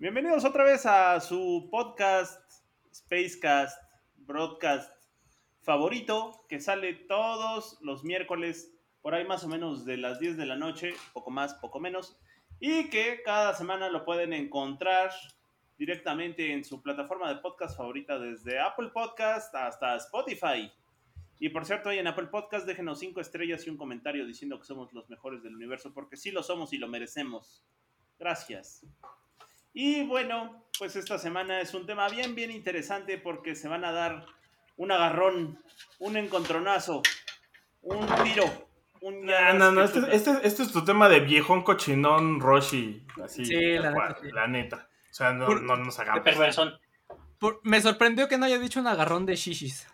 Bienvenidos otra vez a su podcast, Spacecast, Broadcast favorito, que sale todos los miércoles, por ahí más o menos de las 10 de la noche, poco más, poco menos, y que cada semana lo pueden encontrar directamente en su plataforma de podcast favorita, desde Apple Podcast hasta Spotify. Y por cierto, ahí en Apple Podcast déjenos cinco estrellas y un comentario diciendo que somos los mejores del universo, porque sí lo somos y lo merecemos. Gracias. Y bueno, pues esta semana es un tema bien, bien interesante porque se van a dar un agarrón, un encontronazo, un tiro. Un No, no, no, este, este, este es tu tema de viejón cochinón Roshi. Así, Sí, la cual, neta, sí. la neta. O sea, no, Por- no nos hagamos. Por- me sorprendió que no haya dicho un agarrón de shishis.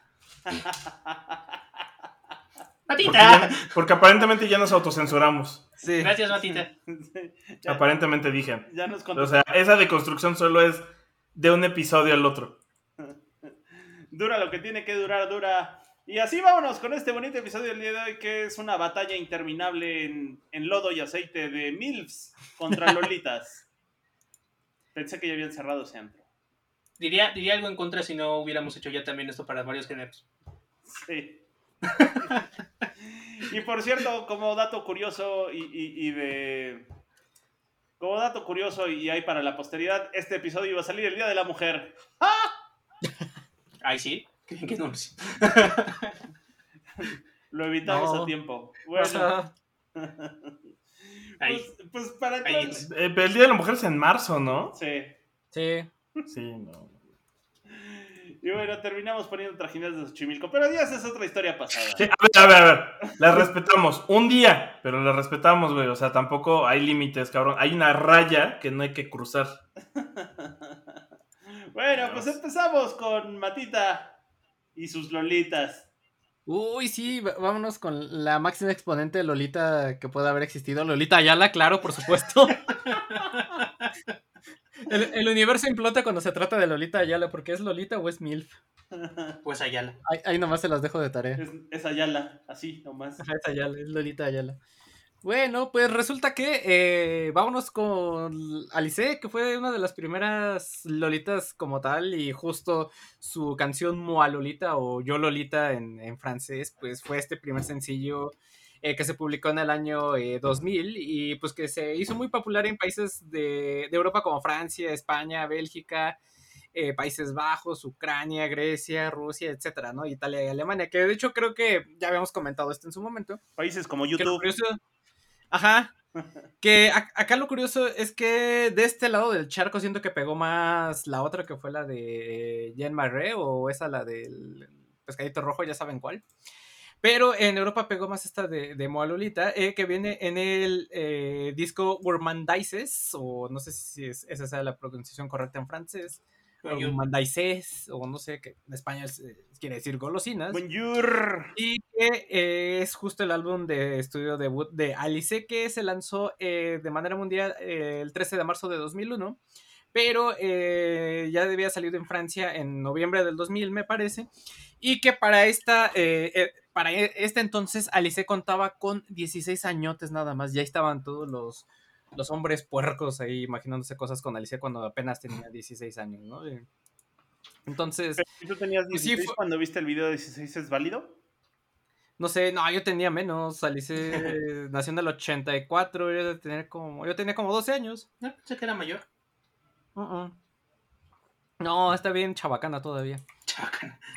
Porque, ¡Matita! ya- porque aparentemente ya nos autocensuramos. Sí. Gracias, Matita. ya, Aparentemente dije. ya nos contó. O sea, esa deconstrucción solo es de un episodio al otro. Dura lo que tiene que durar, dura. Y así vámonos con este bonito episodio del día de hoy, que es una batalla interminable en, en lodo y aceite de MILFs contra Lolitas. Pensé que ya habían cerrado ese antro. Diría, diría algo en contra si no hubiéramos hecho ya también esto para varios géneros. Sí. Y por cierto, como dato curioso y, y- y de. Como dato curioso y hay para la posteridad, este episodio iba a salir el Día de la Mujer. Ay, sí. ¿Creen que no? Lo evitamos No. a tiempo. Bueno, pues, pues para es. Eh, pero el Día de la Mujer es en marzo, ¿no? Sí. Sí. Sí, no. Y bueno, terminamos poniendo trajineras de Xochimilco. Pero ya esa es otra historia pasada. Sí, a ver, a ver, a ver. La respetamos. Un día, pero la respetamos, güey. O sea, tampoco hay límites, cabrón. Hay una raya que no hay que cruzar. Bueno, pues empezamos con Matita y sus lolitas. Uy, sí, vámonos con la máxima exponente de Lolita que pueda haber existido. Lolita Ayala, claro, por supuesto. el, el universo implota cuando se trata de Lolita Ayala, porque es Lolita o es MILF. Pues Ayala. Ahí, ahí nomás se las dejo de tarea. Es, es Ayala, así nomás. Es Ayala, es Lolita Ayala. Bueno, pues resulta que eh, vámonos con Alice, que fue una de las primeras Lolitas como tal, y justo su canción Moa Lolita o Yo Lolita en, en francés, pues fue este primer sencillo eh, que se publicó en el año eh, 2000 y pues que se hizo muy popular en países de, de Europa como Francia, España, Bélgica, eh, Países Bajos, Ucrania, Grecia, Rusia, etcétera, ¿no? Italia y Alemania, que de hecho creo que ya habíamos comentado esto en su momento. Países como YouTube. curioso- Ajá. Que a- acá lo curioso es que de este lado del charco siento que pegó más la otra que fue la de Jean Marais o esa la del pescadito rojo, ya saben cuál. Pero en Europa pegó más esta de, de Moa Lolita, eh, que viene en el eh, disco Gourmandises, o no sé si es- esa sea la pronunciación correcta en francés. Gourmandises, o no sé, que en español quiere decir golosinas. Bonjour. Y que eh, es justo el álbum de estudio debut de Alice que se lanzó eh, de manera mundial eh, el 13 de marzo de 2001, pero eh, ya había salido en Francia en noviembre del 2000 me parece, y que para esta, eh, eh, para e- este entonces Alice contaba con 16 añotes nada más, ya estaban todos los, los hombres puercos ahí imaginándose cosas con Alice cuando apenas tenía 16 años, ¿no? Eh, Entonces... ¿Y tú tenías Pues sí, 16 fue- cuando viste el video de 16 es válido? No sé, no, yo tenía menos. Alice nació en el 84, yo, de tener como, yo tenía como 12 años. No, pensé que era mayor. No, está bien chabacana todavía.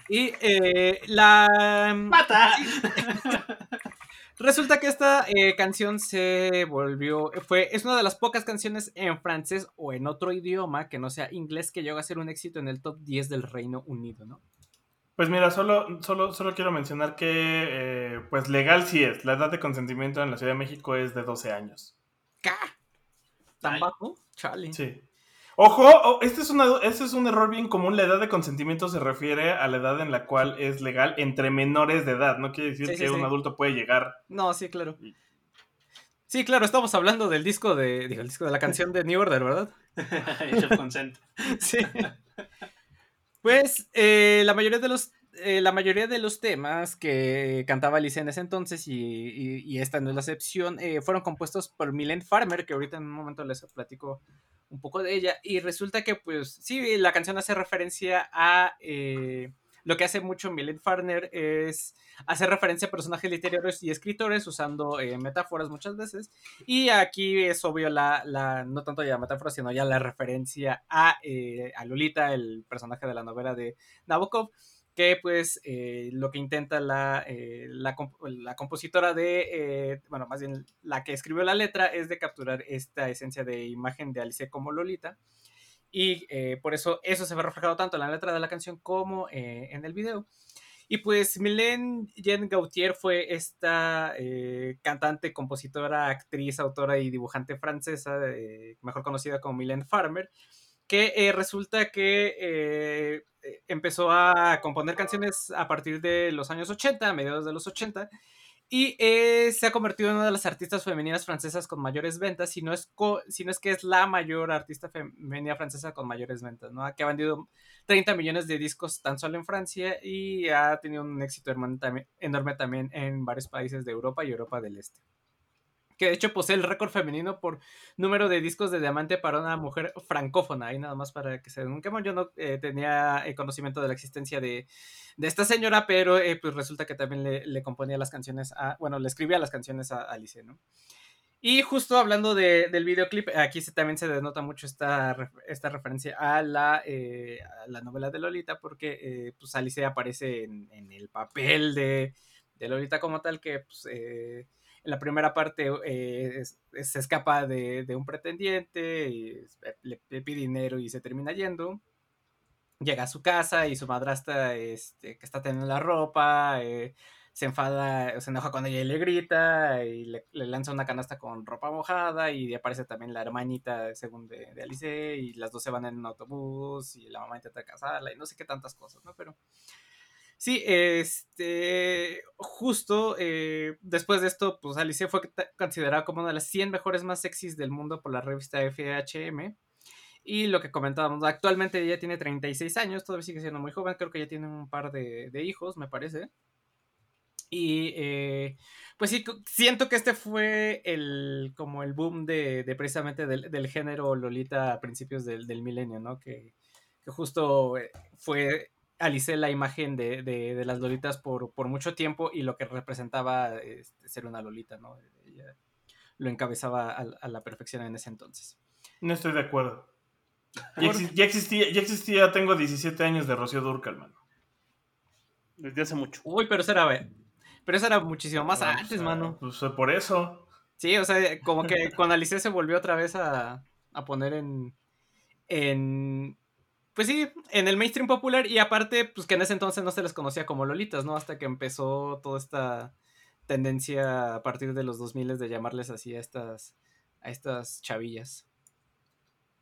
Y eh, la... ¡Mata! Resulta que esta eh, canción se volvió, fue, es una de las pocas canciones en francés o en otro idioma que no sea inglés que llegó a ser un éxito en el top 10 del Reino Unido, ¿no? Pues mira, solo, solo, solo quiero mencionar que, eh, pues legal sí es. La edad de consentimiento en la Ciudad de México es de 12 años. ¿Qué? ¿Tan bajo? Chale. Sí. Ojo, oh, este, es una, este es un error bien común. La edad de consentimiento se refiere a la edad en la cual es legal entre menores de edad. No quiere decir Sí, sí, que sí. un adulto puede llegar. No, sí, claro. Sí, claro, estamos hablando del disco de. Digo, el disco de la canción de New Order, ¿verdad? Age of Consent. Sí. Pues eh, la mayoría de los. Eh, la mayoría de los temas que cantaba Alice en ese entonces, y, y- y esta no es la excepción, eh, fueron compuestos por Mylène Farmer, que ahorita en un momento les platico un poco de ella. Y resulta que, pues, sí, la canción hace referencia a. eh, lo que hace mucho Mylène Farmer es hacer referencia a personajes literarios y escritores usando eh, metáforas muchas veces. Y aquí es obvio la, la- no tanto ya la metáfora, sino ya la referencia a, eh, a Lolita, el personaje de la novela de Nabokov, que pues eh, lo que intenta la, eh, la, comp- la compositora de, eh, bueno, más bien la que escribió la letra es de capturar esta esencia de imagen de Alice como Lolita. Y eh, por eso eso se ve reflejado tanto en la letra de la canción como eh, en el video. Y pues Mylène Jen Gautier fue esta eh, cantante, compositora, actriz, autora y dibujante francesa, mejor conocida como Mylène Farmer, que eh, resulta que eh, eh, empezó a componer canciones a partir de los años 80, a mediados de los 80, y se ha convertido en una de las artistas femeninas francesas con mayores ventas, si no es, si es que es la mayor artista femenina francesa con mayores ventas, ¿no? Que ha vendido 30 millones de discos tan solo en Francia y ha tenido un éxito enorme también en varios países de Europa y Europa del Este. Que de hecho posee el récord femenino por número de discos de diamante para una mujer francófona. Ahí nada más para que se den un quemón. Yo no eh, tenía eh, conocimiento de la existencia de, de esta señora, pero eh, pues resulta que también le, componía las canciones a, bueno, le escribía las canciones a Alice, ¿no? Y justo hablando de- del videoclip, aquí se, también se denota mucho esta, esta referencia a la, eh, la novela de Lolita, porque pues Alice aparece en, en el papel de, de Lolita como tal, que pues, la primera parte eh, es- es- se escapa de, de un pretendiente, y le, le pide dinero y se termina yendo. Llega a su casa y su madrastra, este, que está teniendo la ropa, eh, se enfada, se enoja con ella y le grita, y le, le lanza una canasta con ropa mojada, y aparece también la hermanita, según de, de Alice, y las dos se van en un autobús, y la mamá intenta casarla, y no sé qué tantas cosas, ¿no? Pero sí, este, justo eh, después de esto, pues Alice fue considerada como una de las 100 mejores más sexys del mundo por la revista FHM. Y lo que comentábamos, actualmente ella tiene 36 años, todavía sigue siendo muy joven, creo que ya tiene un par de, de hijos, me parece. Y eh, pues sí, siento que este fue el como el boom de, de precisamente del, del género Lolita a principios del, del milenio, ¿no? Que, que justo eh, fue Alice la imagen de, de- de las Lolitas por, por mucho tiempo y lo que representaba este, ser una Lolita, ¿no? Ella lo encabezaba a, a la perfección en ese entonces. No estoy de acuerdo. Ya, exi- ya existía, ya existía, tengo 17 años de Rocío Durcal, mano. Desde hace mucho. Uy, pero eso era, pero eso era muchísimo más antes, mano. Pues eh, por eso. Sí, o sea, como que con Alice se volvió otra vez a, a poner en, en, pues sí, en el mainstream popular y aparte, pues que en ese entonces no se les conocía como Lolitas, ¿no? Hasta que empezó toda esta tendencia a partir de los 2000 de llamarles así a estas, a estas chavillas.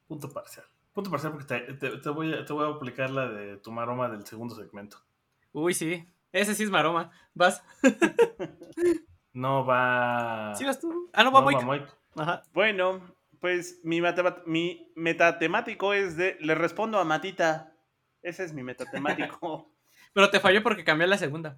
Punto parcial. Punto parcial porque te, te- te voy, a, te voy a aplicar la de tu maroma del segundo segmento. Uy, sí, ese sí es maroma. ¿Vas? No va. ¿Sí vas tú? Ah, no, va no Moik. va Moik. Ajá. Bueno, pues mi, mi metatemático es de. Le respondo a Matita. Ese es mi metatemático. Pero te falló porque cambié la segunda.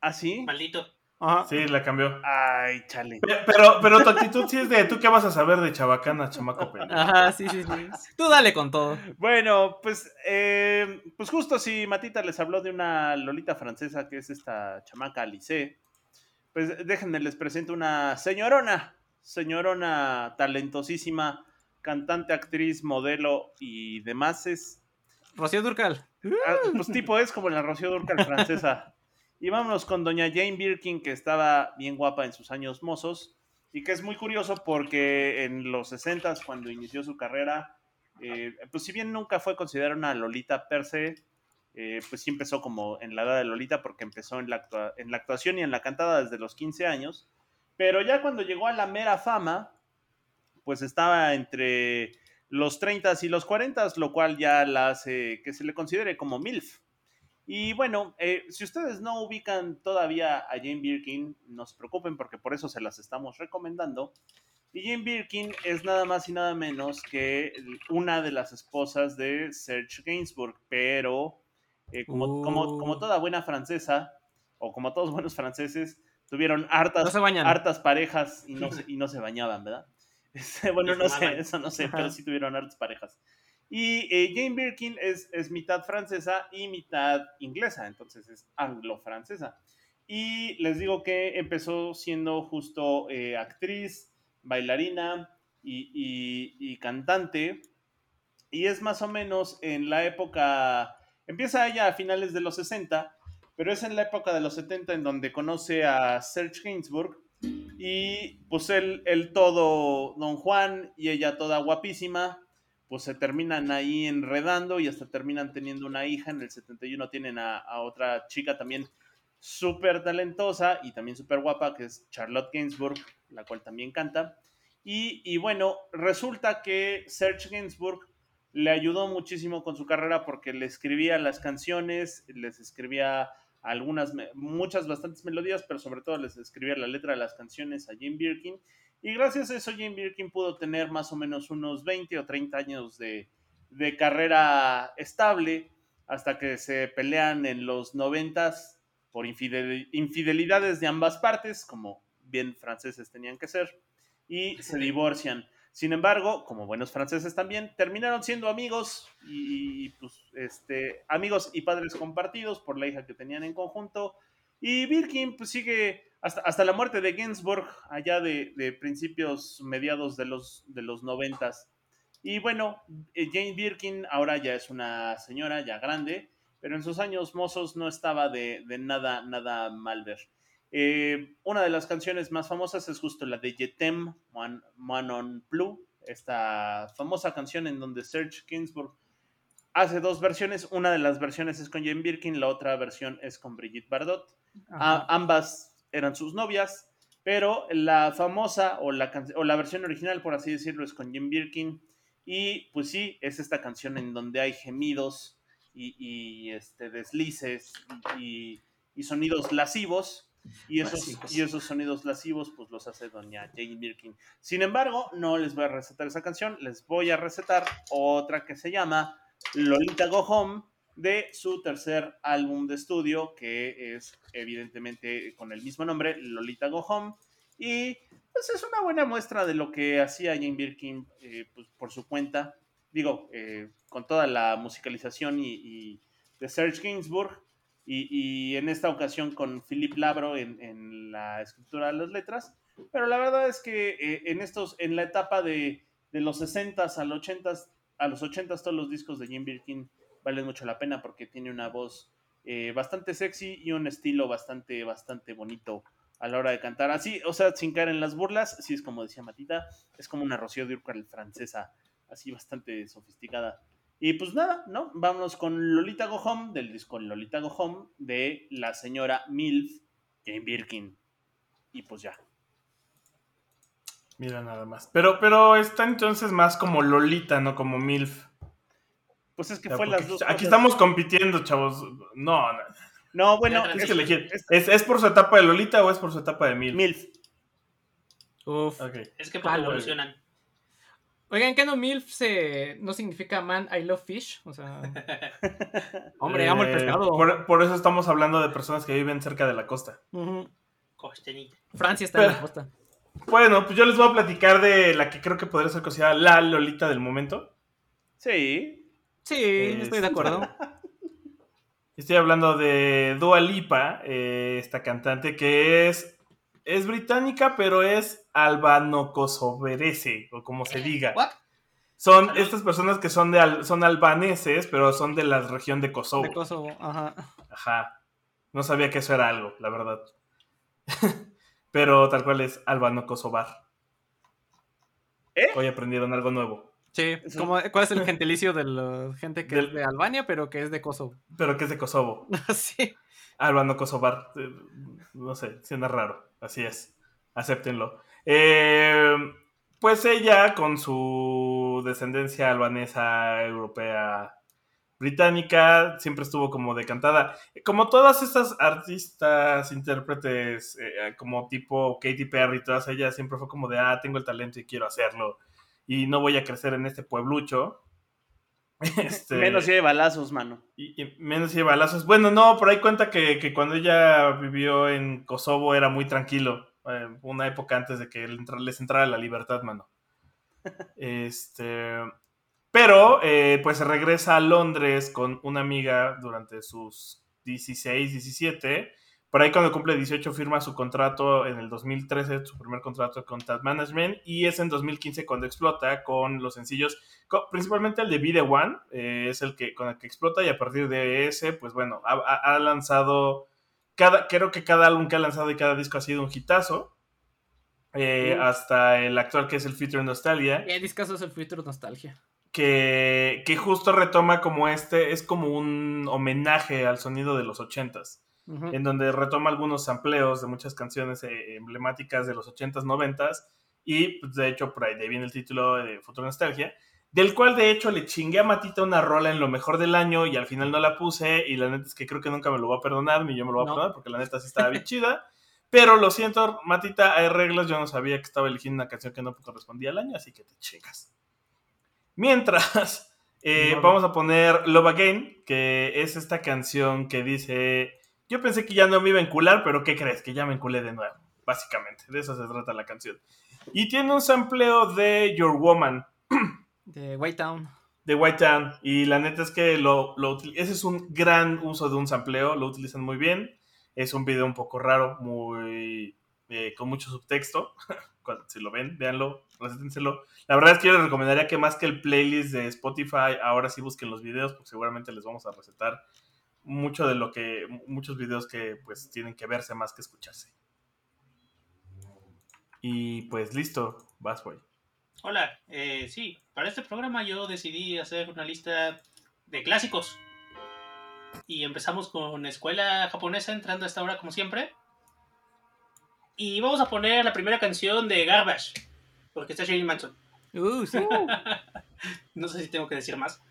¿Ah, sí? Maldito. Ajá. Sí, la cambió. Ay, chale. Pe- Pero, pero tu actitud sí es de tú qué vas a saber de Chabacana, chamaco pendejo. Ajá, sí, sí, sí. Tú dale con todo. Bueno, pues, eh, pues justo si Matita les habló de una Lolita francesa que es esta chamaca Alice, pues déjenme les presento una señorona, señorona talentosísima, cantante, actriz, modelo y demás. Es, Rocío Durcal. ah, pues tipo es como la Rocío Durcal francesa. Y vámonos con doña Jane Birkin, que estaba bien guapa en sus años mozos, y que es muy curioso porque en los 60 cuando inició su carrera, eh, pues si bien nunca fue considerada una Lolita per se, eh, pues sí empezó como en la edad de Lolita porque empezó en la, en la actuación y en la cantada desde los 15 años, pero ya cuando llegó a la mera fama, pues estaba entre los 30 y los 40, lo cual ya la hace que se le considere como MILF. Y bueno, eh, si ustedes no ubican todavía a Jane Birkin, no se preocupen porque por eso se las estamos recomendando. Y Jane Birkin es nada más y nada menos que una de las esposas de Serge Gainsbourg, pero eh, como, como, como toda buena francesa, o como todos buenos franceses, tuvieron hartas, No se bañan. hartas parejas y no, y no se bañaban, ¿verdad? Bueno, no sé, eso no sé, Ajá. pero sí tuvieron hartas parejas. Y eh, Jane Birkin es, es mitad francesa y mitad inglesa, entonces es anglo-francesa. Y les digo que empezó siendo justo eh, actriz, bailarina y, y- y cantante. Y es más o menos en la época, empieza ella a finales de los 60, pero es en la época de los 70 en donde conoce a Serge Gainsbourg. Y pues él, él todo Don Juan y ella toda guapísima, pues se terminan ahí enredando y hasta terminan teniendo una hija. En el 71 tienen a, otra chica también súper talentosa y también súper guapa, que es Charlotte Gainsbourg, la cual también canta. Y, y bueno, resulta que Serge Gainsbourg le ayudó muchísimo con su carrera porque le escribía las canciones, les escribía algunas, muchas, bastantes melodías, pero sobre todo les escribía la letra de las canciones a Jane Birkin. Y gracias a eso Jane Birkin pudo tener más o menos unos 20 o 30 años de, de carrera estable hasta que se pelean en los 90 por infidel- infidelidades de ambas partes, como bien franceses tenían que ser, y se divorcian. Sin embargo, como buenos franceses también, terminaron siendo amigos y, pues, este, amigos y padres compartidos por la hija que tenían en conjunto. Y Birkin pues sigue hasta, hasta la muerte de Gainsbourg, allá de, de principios, mediados de los, de los noventas. Y bueno, eh, Jane Birkin ahora ya es una señora ya grande, pero en sus años mozos no estaba de, de nada, nada mal ver. Eh, una de las canciones más famosas es justo la de Jetem Moin Moin non Plus, esta famosa canción en donde Serge Gainsbourg hace dos versiones. Una de las versiones es con Jane Birkin, la otra versión es con Brigitte Bardot. A- ambas eran sus novias, pero la famosa o la, can- o la versión original, por así decirlo, es con Jim Birkin. Y pues sí, es esta canción en donde hay gemidos y, y, este, deslices y, y sonidos lascivos. Y esos, y esos sonidos lascivos, pues los hace doña Jane Birkin. Sin embargo, no les voy a recetar esa canción, les voy a recetar otra que se llama Lolita Go Home, de su tercer álbum de estudio, que es evidentemente con el mismo nombre, Lolita Go Home. Y pues es una buena muestra de lo que hacía Jane Birkin eh, pues, por su cuenta. Digo, eh, con toda la musicalización y, y de Serge Gainsbourg. Y, y en esta ocasión con Philip Labro en, en la escritura de las letras. Pero la verdad es que eh, en estos, en la etapa de, de los 60s al 80s, a los 80s todos los discos de Jane Birkin valen mucho la pena porque tiene una voz eh, bastante sexy y un estilo bastante, bastante bonito a la hora de cantar. Así, o sea, sin caer en las burlas, sí es como decía Matita, es como una Rocío Dúrcal francesa, así bastante sofisticada. Y pues nada, ¿no? Vámonos con Lolita Go Home, del disco Lolita Go Home, de la señora Milf Jane Birkin. Y pues ya. Mira nada más. Pero, pero está entonces más como Lolita, no como MILF. Pues es que Ya, fue las dos. Aquí cosas. estamos compitiendo, chavos. No, no. No, bueno, Ya, Es es que elegir. es- ¿Es, ¿Es por su etapa de Lolita o es por su etapa de MILF? Milf. Uf. Es que Claro. evolucionan. Oigan, ¿qué no MILF se... no significa man I love fish? O sea... Hombre, amo el Eh, pescado. Por, por eso estamos hablando de personas que viven cerca de la costa. Costenita. Francia está en la costa. Bueno, pues yo les voy a platicar de la que creo que podría ser considerada la Lolita del momento. Sí. Sí, Es- estoy de acuerdo. Estoy hablando de Dua Lipa, eh, esta cantante que es, es británica, pero es albano-kosoverese, o como se diga. ¿What? Son estas personas que son, de al- son albaneses, pero son de la región de Kosovo. De Kosovo, ajá. Ajá. No sabía que eso era algo, la verdad. pero tal cual es albano-kosovar. ¿Eh? Hoy aprendieron algo nuevo. Sí, Sí. como- ¿cuál es el gentilicio de la gente que Del- es de Albania, pero que es de Kosovo? Pero que es de Kosovo. sí. Albano-kosovar. eh, No sé, suena raro. Así es. Acéptenlo. Eh, pues ella con su descendencia albanesa, europea, británica, siempre estuvo como decantada. Como todas estas artistas, intérpretes, eh, como tipo Katy Perry, todas ellas, siempre fue como de, ah, tengo el talento y quiero hacerlo. Y no voy a crecer en este pueblucho. Este, Menos si hay balazos, mano. y, y menos si hay balazos. Bueno, no, por ahí cuenta que, que cuando ella vivió en Kosovo era muy tranquilo. eh, una época antes de que les entrara la libertad, mano. Este. Pero, eh, pues regresa a Londres con una amiga durante sus 16, 17. Por ahí cuando cumple 18 firma su contrato en el 2013, su primer contrato con Tad Management. Y es en 2015 cuando explota con los sencillos, principalmente el de Be The One, eh, es el que con el que explota y a partir de ese, pues bueno, ha, lanzado, cada, creo que cada álbum que ha lanzado y cada disco ha sido un hitazo. eh, Mm. Hasta el actual que es el Future Nostalgia El discazo es el Future Nostalgia. que, que justo retoma como este, es como un homenaje al sonido de los ochentas, Ujú. en donde retoma algunos sampleos de muchas canciones eh, emblemáticas de los ochentas, noventas, y pues, de hecho por ahí de viene el título de Futuro Nostalgia, del cual de hecho le chingué a Matita una rola en lo mejor del año y al final no la puse, y la neta es que creo que nunca me lo va a perdonar, ni yo me lo voy a perdonar, porque la neta sí estaba bien chida. Pero lo siento, Matita, hay reglas. Yo no sabía que estaba eligiendo una canción que no correspondía al año, así que te chingas. Mientras, eh, No. vamos a poner Love Again, que es esta canción que dice: Yo pensé que ya no me iba a encular, pero ¿qué crees? Que ya me enculé de nuevo. Básicamente, de eso se trata la canción. Y tiene un sampleo de Your Woman, De White Town. de White Town. Y la neta es que lo, ese es un gran uso de un sampleo, lo utilizan muy bien. Es un video un poco raro, muy eh, con mucho subtexto. Cuando, si lo ven, véanlo, recétenselo. La verdad es que yo les recomendaría que más que el playlist de Spotify, ahora sí busquen los videos, porque seguramente les vamos a recetar mucho de lo que, muchos videos que pues tienen que verse más que escucharse. Y pues listo, vas, güey. Hola, eh, sí, para este programa yo decidí hacer una lista de clásicos. Y empezamos con escuela japonesa entrando a esta hora como siempre. Y vamos a poner la primera canción de Garbage, porque está Shane Manson. Uh, sí. No sé si tengo que decir más.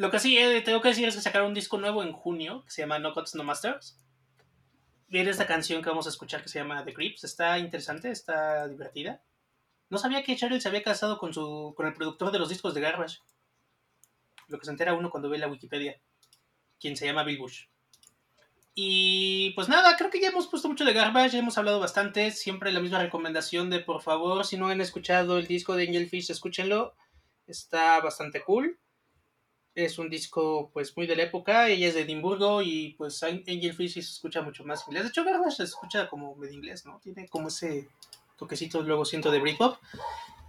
Lo que sí eh, tengo que decir es que sacaron un disco nuevo en junio que se llama No Cuts No Masters. Viene esta canción que vamos a escuchar que se llama The Creeps. Está interesante, está divertida. No sabía que Cheryl se había casado con, su, con el productor de los discos de Garbage. Lo que se entera uno cuando ve la Wikipedia. Quien se llama Bill Bush. Y pues nada, creo que ya hemos puesto mucho de Garbage, ya hemos hablado bastante. Siempre la misma recomendación de por favor, si no han escuchado el disco de Angelfish, escúchenlo. Está bastante cool. Es un disco pues muy de la época. Ella es de Edimburgo y pues Angelfish sí se escucha mucho más inglés. De hecho, Garbage se escucha como medio inglés, ¿no? Tiene como ese toquecito luego siento de Britpop.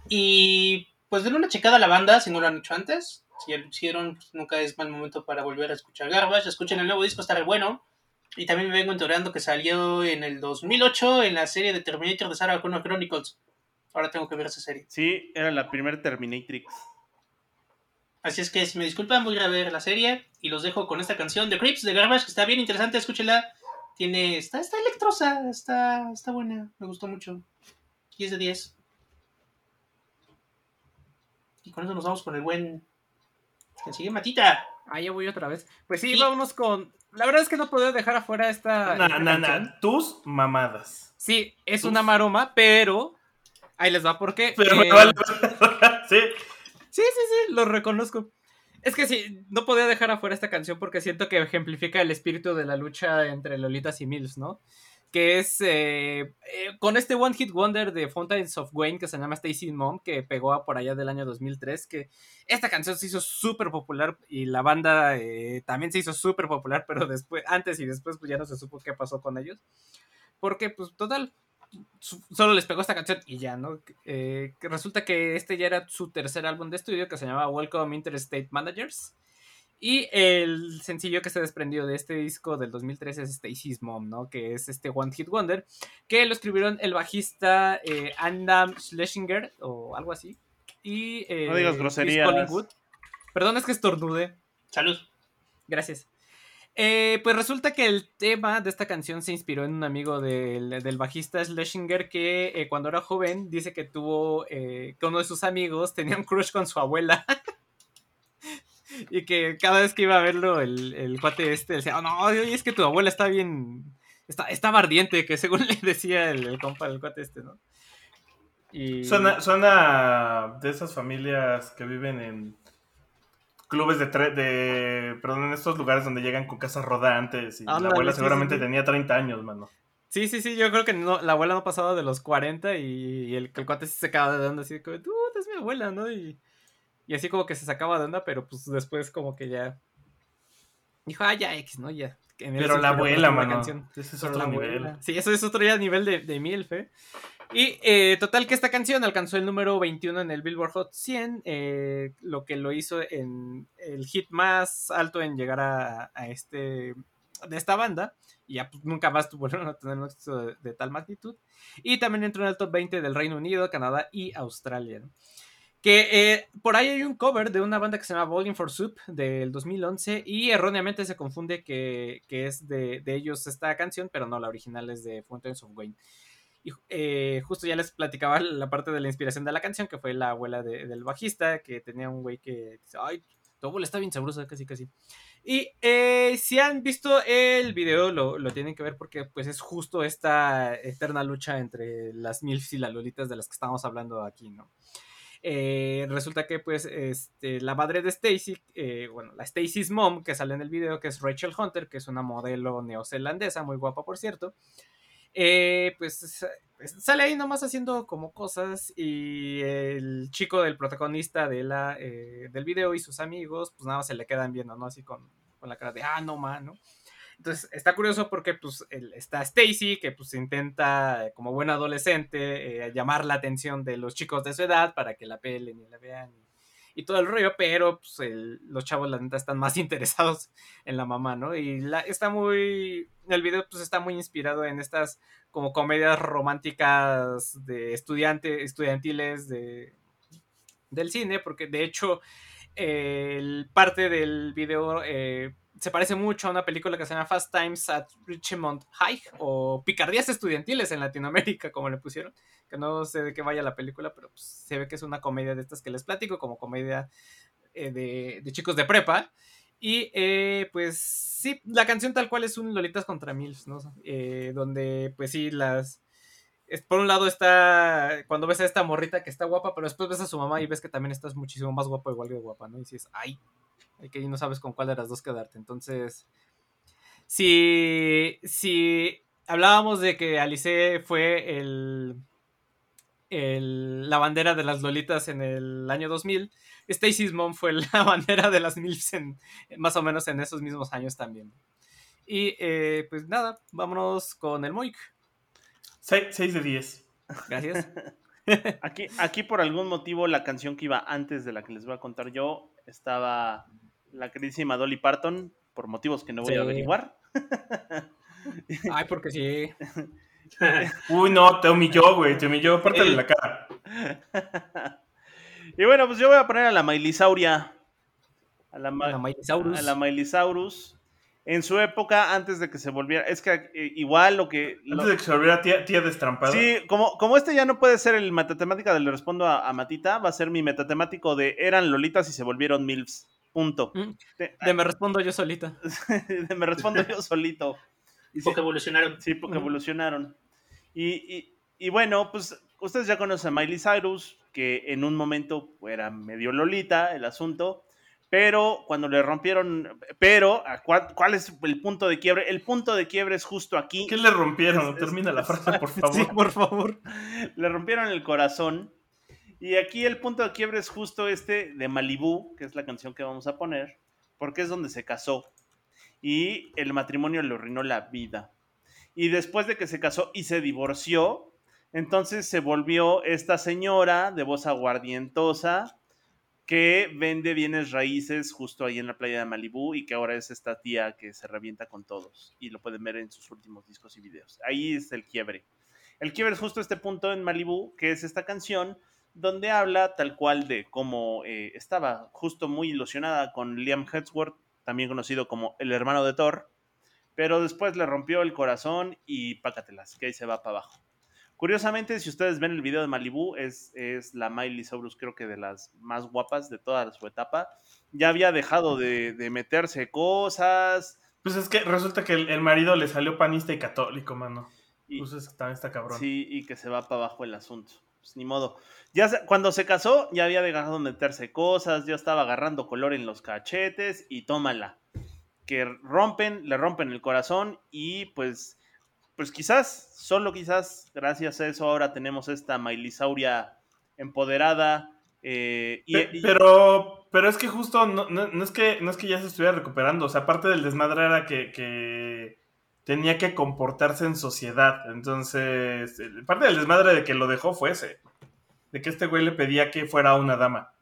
Y pues denle una checada a la banda si no lo han hecho antes. Si ya lo hicieron, pues, nunca es mal momento para volver a escuchar Garbage. Escuchen el nuevo disco, está re bueno. Y también me vengo enterando que salió en el 2008 en la serie de Terminator de Sarah Connor Chronicles. Ahora tengo que ver esa serie. Sí, era la primer Terminatrix. Así es que si me disculpan, voy a ir a ver la serie y los dejo con esta canción de Creeps de Garbage, que está bien interesante, escúchela. Tiene, está, está electrosa, está, está buena, me gustó mucho. 10 de 10. Y con eso nos vamos con el buen... Que sigue Matita. Ah, ya voy otra vez. Pues sí, Sí. vámonos con. La verdad es que no puedo dejar afuera esta. Na, canción. na, tus mamadas. Sí, es Tus. una maroma, pero. Ahí les va, porque. Pero me eh, vale. sí. Sí, sí, sí, lo reconozco. Es que sí, no podía dejar afuera esta canción porque siento que ejemplifica el espíritu de la lucha entre Lolitas y Mills, ¿no? Que es eh, eh, con este One Hit Wonder de Fountains of Wayne que se llama Stacy Mom, que pegó a por allá del año 2003, que esta canción se hizo súper popular y la banda eh, también se hizo súper popular, pero después, antes y después, pues ya no se supo qué pasó con ellos. Porque, pues, total, solo les pegó esta canción y ya, ¿no? Eh, que resulta que este ya era su tercer álbum de estudio que se llamaba Welcome Interstate Managers. Y el sencillo que se desprendió de este disco del 2013 es Stacy's Mom, ¿no? Que es este One Hit Wonder, que lo escribieron el bajista eh, Adam Schlesinger o algo así. Y, eh, No digas Chris groserías. Collingwood. Perdón, es que estornude. Salud. Gracias. Eh, pues resulta que el tema de esta canción se inspiró en un amigo del, del bajista Schlesinger que eh, cuando era joven dice que tuvo eh, que uno de sus amigos tenía un crush con su abuela. y que cada vez que iba a verlo el, el cuate este decía, oh, no, es que tu abuela está bien, está, estaba ardiente, que según le decía el, el compa del cuate este, ¿no? Y... Suena, suena de esas familias que viven en clubes de, tre- de. Perdón, en estos lugares donde llegan con casas rodantes. Y la abuela sí, seguramente sí, sí. tenía 30 años, mano. Sí, sí, sí, yo creo que no, la abuela no pasaba de los 40 y, y el, el cuate se acaba de onda así como, tú, es mi abuela, ¿no? Y, y así como que se sacaba de onda, pero pues después como que ya dijo, ah, ya X, ¿no? Ya. En Pero la abuela, la mano. canción. Ese es otro nivel. abuela. Sí, eso es otro ya nivel de, de MILF, ¿eh? Y eh, total que esta canción alcanzó el número 21 en el Billboard Hot 100, eh, lo que lo hizo en el hit más alto en llegar a, este de esta banda y ya pues, nunca más volvieron a tener un éxito de, tal magnitud. Y también entró en el top 20 del Reino Unido, Canadá y Australia. Que eh, por ahí hay un cover de una banda que se llama Bowling for Soup del 2011 y erróneamente se confunde que, que es de, de, ellos esta canción, pero no, la original es de Fountains of Wayne. Y eh, justo ya les platicaba la parte de la inspiración de la canción, que fue la abuela de, del bajista, que tenía un güey que dice, ay, tu abuela está bien sabrosa, casi, casi. Y eh, si han visto el video, lo, lo, tienen que ver porque pues es justo esta eterna lucha entre las MILFs y las Lolitas de las que estamos hablando aquí, ¿no? Eh, resulta que pues este, la madre de Stacy, eh, bueno, la Stacy's mom que sale en el video, que es Rachel Hunter, que es una modelo neozelandesa, muy guapa por cierto, eh, pues sale ahí nomás haciendo como cosas y el chico del protagonista de la, eh, del video y sus amigos, pues nada más se le quedan viendo, ¿no? Así con, con la cara de, ah, no, mano. Entonces está curioso porque pues está Stacy que pues intenta como buena adolescente eh, llamar la atención de los chicos de su edad para que la pelen y la vean y, todo el rollo, pero pues los chavos la neta están más interesados en la mamá, ¿no? Y la, está muy, el video pues está muy inspirado en estas como comedias románticas de estudiante, estudiantiles de, del cine, porque de hecho parte del video eh, se parece mucho a una película que se llama Fast Times at Richmond High o Picardías Estudiantiles en Latinoamérica, como le pusieron, que no sé de qué vaya la película, pero pues, se ve que es una comedia de estas que les platico, como comedia eh, de, de, chicos de prepa. Y eh, pues sí, la canción tal cual es un Lolitas contra Mills, ¿no? Eh, donde pues sí, las... Por un lado está, cuando ves a esta morrita que está guapa, pero después ves a su mamá y ves que también estás muchísimo más guapa, igual que guapa, ¿no? Y dices, ay, que no sabes con cuál de las dos quedarte. Entonces, si, si hablábamos de que Alice fue el, el, la bandera de las Lolitas en el año 2000, Stacy's Mom fue la bandera de las MILFs en, más o menos en esos mismos años también. Y eh, pues nada, vámonos con el Moik. 6 de 10. Gracias. aquí, aquí por algún motivo la canción que iba antes de la que les voy a contar yo estaba la queridísima Dolly Parton, por motivos que no voy sí. a averiguar. Ay, porque sí. Uy, no, te humilló, güey, te humilló, pártale la cara. Y bueno, pues yo voy a poner a la Mailisauria. A la, Ma la Mailisaurus. A la Mailisaurus. En su época, antes de que se volviera. Es que eh, igual lo que. Antes lo, de que se volviera tía, tía destrampada. Sí, como, como este ya no puede ser el metatemática del Le Respondo a, a, Matita, va a ser mi metatemático de eran Lolitas y se volvieron MILFs. Punto. Mm, de, de, me respondo yo solita. de me respondo yo solito. Porque evolucionaron. Sí, porque evolucionaron. Y, y, y, bueno, pues ustedes ya conocen a Miley Cyrus, que en un momento era medio Lolita el asunto, pero cuando le rompieron, pero ¿cuál, ¿cuál, es el punto de quiebre? El punto de quiebre es justo aquí. ¿Qué le rompieron? Termina la frase, por favor. Sí, por favor. Le rompieron el corazón. Y aquí el punto de quiebre es justo este de Malibu, que es la canción que vamos a poner, porque es donde se casó. Y el matrimonio le arruinó la vida. Y después de que se casó y se divorció, entonces se volvió esta señora de voz aguardientosa que vende bienes raíces justo ahí en la playa de Malibú y que ahora es esta tía que se revienta con todos y lo pueden ver en sus últimos discos y videos. Ahí es el quiebre. El quiebre es justo este punto en Malibú, que es esta canción donde habla tal cual de cómo eh, estaba justo muy ilusionada con Liam Hemsworth, también conocido como el hermano de Thor, pero después le rompió el corazón y pácatelas, que ahí se va para abajo. Curiosamente, si ustedes ven el video de Malibu, es, es la Miley Cyrus, creo que de las más guapas de toda su etapa. Ya había dejado de, de meterse cosas. Pues es que resulta que el, el marido le salió panista y católico, mano. Y, Pues es- también está cabrón. Sí, y que se va para abajo el asunto. Pues ni modo. Ya se- cuando se casó, ya había dejado de meterse cosas, ya estaba agarrando color en los cachetes y tómala. Que rompen, le rompen el corazón y pues, pues quizás, solo quizás, gracias a eso ahora tenemos esta Mailisauria empoderada. eh, y, Pe- y- pero, pero es que justo no, no- no es que, no es que ya se estuviera recuperando. O sea, parte del desmadre era que, que tenía que comportarse en sociedad. Entonces, parte del desmadre de que lo dejó fue ese. De que este güey le pedía que fuera una dama.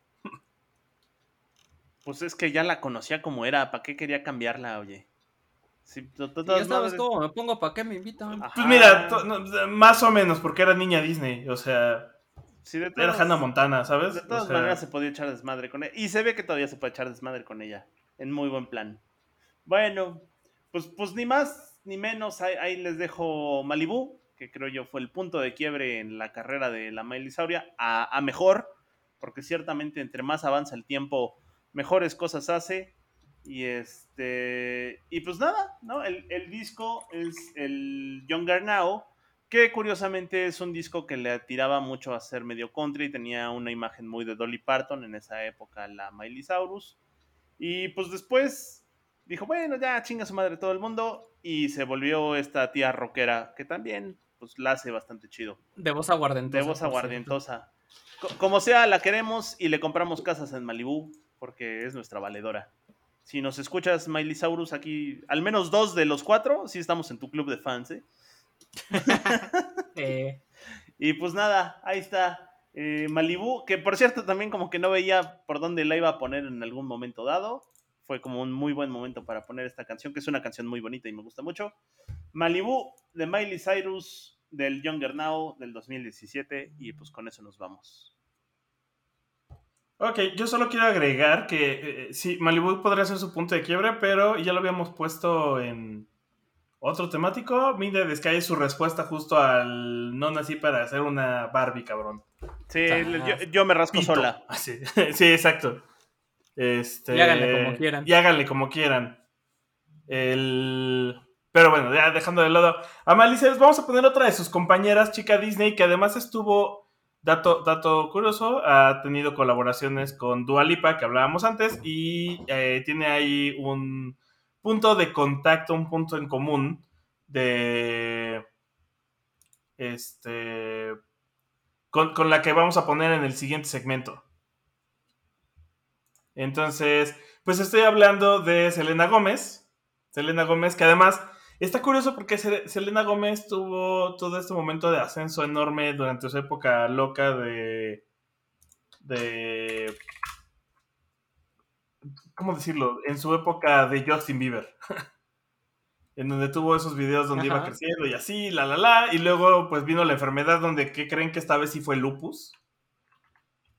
pues es que ya la conocía como era, ¿para qué quería cambiarla, oye? Sí, ya sabes madres- cómo me pongo, ¿para qué me invitan? Ajá. Pues mira, no, más o menos, porque era niña Disney. O sea, Sí, de era Hannah Montana, ¿sabes? De O todas sea, maneras se podía echar desmadre con ella. Y se ve que todavía se puede echar desmadre con ella. En muy buen plan. Bueno, pues, pues ni más ni menos. Ahí, ahí les dejo Malibu, que creo yo fue el punto de quiebre en la carrera de la Miley Sauria, a, a mejor, porque ciertamente entre más avanza el tiempo, mejores cosas hace. Y este. Y pues nada, ¿no? El, el disco es el Younger Now, que curiosamente es un disco que le tiraba mucho a ser medio country, tenía una imagen muy de Dolly Parton en esa época, la Miley Cyrus. Y pues después dijo, bueno, ya chinga su madre todo el mundo, y se volvió esta tía rockera, que también pues la hace bastante chido. De voz aguardentosa. De voz. Co- Como sea, la queremos y le compramos casas en Malibú, porque es nuestra valedora. Si nos escuchas, Miley Saurus, aquí, al menos dos de los cuatro, sí estamos en tu club de fans, ¿eh? Eh, Y pues nada, ahí está eh, Malibu, que por cierto también como que no veía por dónde la iba a poner en algún momento dado. Fue como un muy buen momento para poner esta canción, que es una canción muy bonita y me gusta mucho. Malibu de Miley Cyrus del Younger Now del 2017 y pues con eso nos vamos. Ok, yo solo quiero agregar que eh, sí, Malibu podría ser su punto de quiebre, pero ya lo habíamos puesto en otro temático. The Sky es su respuesta justo al no nací para hacer una Barbie, cabrón. Sí, Ah, yo, yo me rasco Pito. sola. Ah, Sí, sí, exacto. Este, Y háganle como quieran. Y háganle como quieran. El... Pero bueno, ya dejando de lado. A Malices, vamos a poner otra de sus compañeras, chica Disney, que además estuvo, dato, curioso, ha tenido colaboraciones con Dua Lipa, que hablábamos antes, y eh, tiene ahí un punto de contacto, un punto en común de... Este... Con, con la que vamos a poner en el siguiente segmento. Entonces, pues estoy hablando de Selena Gómez. Selena Gómez, que además está curioso porque Se- Selena Gómez tuvo todo este momento de ascenso enorme durante su época loca de. de. ¿Cómo decirlo? En su época de Justin Bieber. en donde tuvo esos videos donde iba creciendo y así, la la la. Y luego, pues vino la enfermedad donde, ¿qué creen que esta vez sí fue lupus?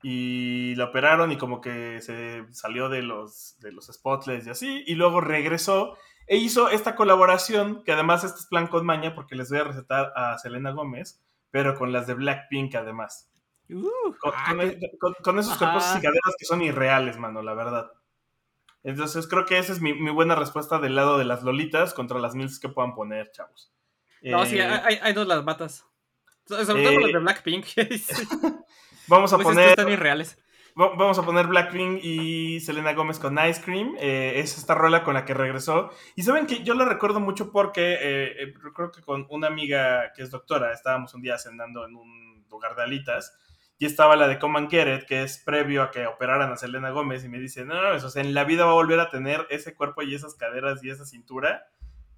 y la operaron y como que se salió de los, de los spotless y así, y luego regresó e hizo esta colaboración, que además este es plan con maña porque les voy a recetar a Selena Gómez, pero con las de Blackpink además. uh, Con, ah, con- qué- con- con esos cuerpos y caderas que son irreales, mano, la verdad. Entonces creo que esa es mi, mi buena respuesta del lado de las lolitas contra las mils que puedan poner, chavos. No, sí, Eh, hay, hay dos las matas. So- Sobre todo eh, las de Blackpink. Sí. vamos a Pues poner... están irreales. Va- Vamos a poner Blackpink y Selena Gómez con Ice Cream. Eh, es esta rola con la que regresó. Y saben que yo la recuerdo mucho porque eh, eh, creo que con una amiga que es doctora estábamos un día cenando en un lugar de alitas y estaba la de Get It, que es previo a que operaran a Selena Gómez. Y me dice: No, no, o sea, en la vida va a volver a tener ese cuerpo y esas caderas y esa cintura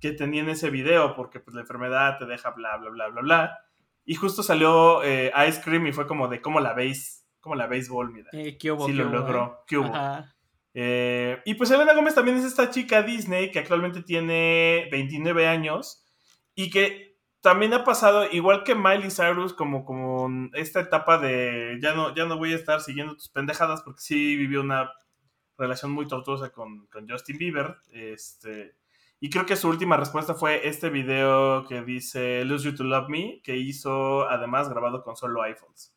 que tenía en ese video porque pues la enfermedad te deja bla, bla, bla, bla, bla. Y justo salió eh, Ice Cream y fue como de cómo la veis, cómo la béisbol, mira. Eh, ¿qué hubo, Sí qué lo hubo, logró. eh? ¿Qué hubo? Eh, y pues Selena Gómez también es esta chica Disney que actualmente tiene 29 años y que también ha pasado, igual que Miley Cyrus, como, como esta etapa de ya no, ya no voy a estar siguiendo tus pendejadas porque sí vivió una relación muy tortuosa con, con Justin Bieber. Este, y creo que su última respuesta fue este video que dice Lose You to Love Me, que hizo además grabado con solo iPhones.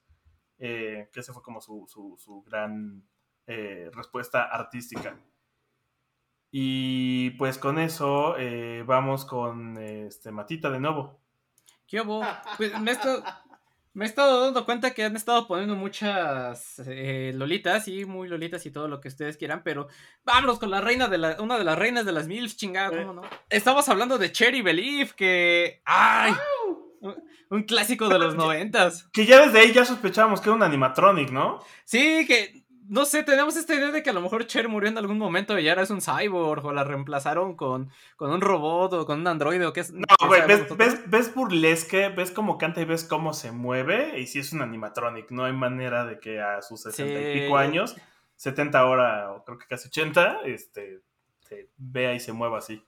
Eh, que ese fue como su, su, su gran eh, respuesta artística. Y pues con eso eh, vamos con este Matita de nuevo. ¿Qué hubo? Pues me he, estado, me he estado dando cuenta que han estado poniendo muchas eh, lolitas, y muy lolitas y todo lo que ustedes quieran, pero vámonos con la reina de la, una de las reinas de las MILFs, chingada, ¿cómo no? Estamos hablando de Cherry Belief, que... ¡Ay! Un clásico de los noventas. Que ya desde ahí ya sospechábamos que era un animatronic, ¿no? Sí, que no sé, tenemos esta idea de que a lo mejor Cher murió en algún momento y ahora es un cyborg o la reemplazaron con, con un robot o con un androide o qué es. No, güey, ves, ves, ves burlesque, ves cómo canta y ves cómo se mueve, y si es un animatronic, no hay manera de que a sus 60 y pico años, 70 ahora, o creo que casi 80, este, se vea y se mueva así.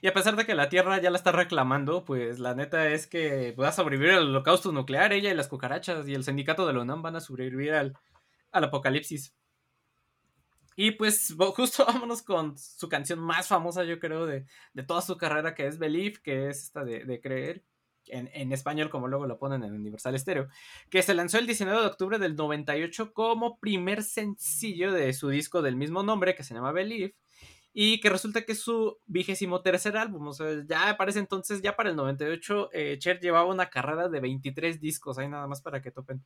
Y a pesar de que la Tierra ya la está reclamando, pues la neta es que va a sobrevivir al holocausto nuclear, ella y las cucarachas y el sindicato de la UNAM van a sobrevivir al, al apocalipsis. Y pues justo vámonos con su canción más famosa, yo creo, de, de toda su carrera, que es Believe, que es esta de, de creer, en, en español como luego lo ponen en Universal Stereo, que se lanzó el 19 de octubre del 98 como primer sencillo de su disco del mismo nombre, que se llama Believe, y que resulta que es su vigésimo tercer álbum, o sea, ya para ese entonces, ya para el 98, eh, Cher llevaba una carrera de 23 discos, ahí nada más para que topen.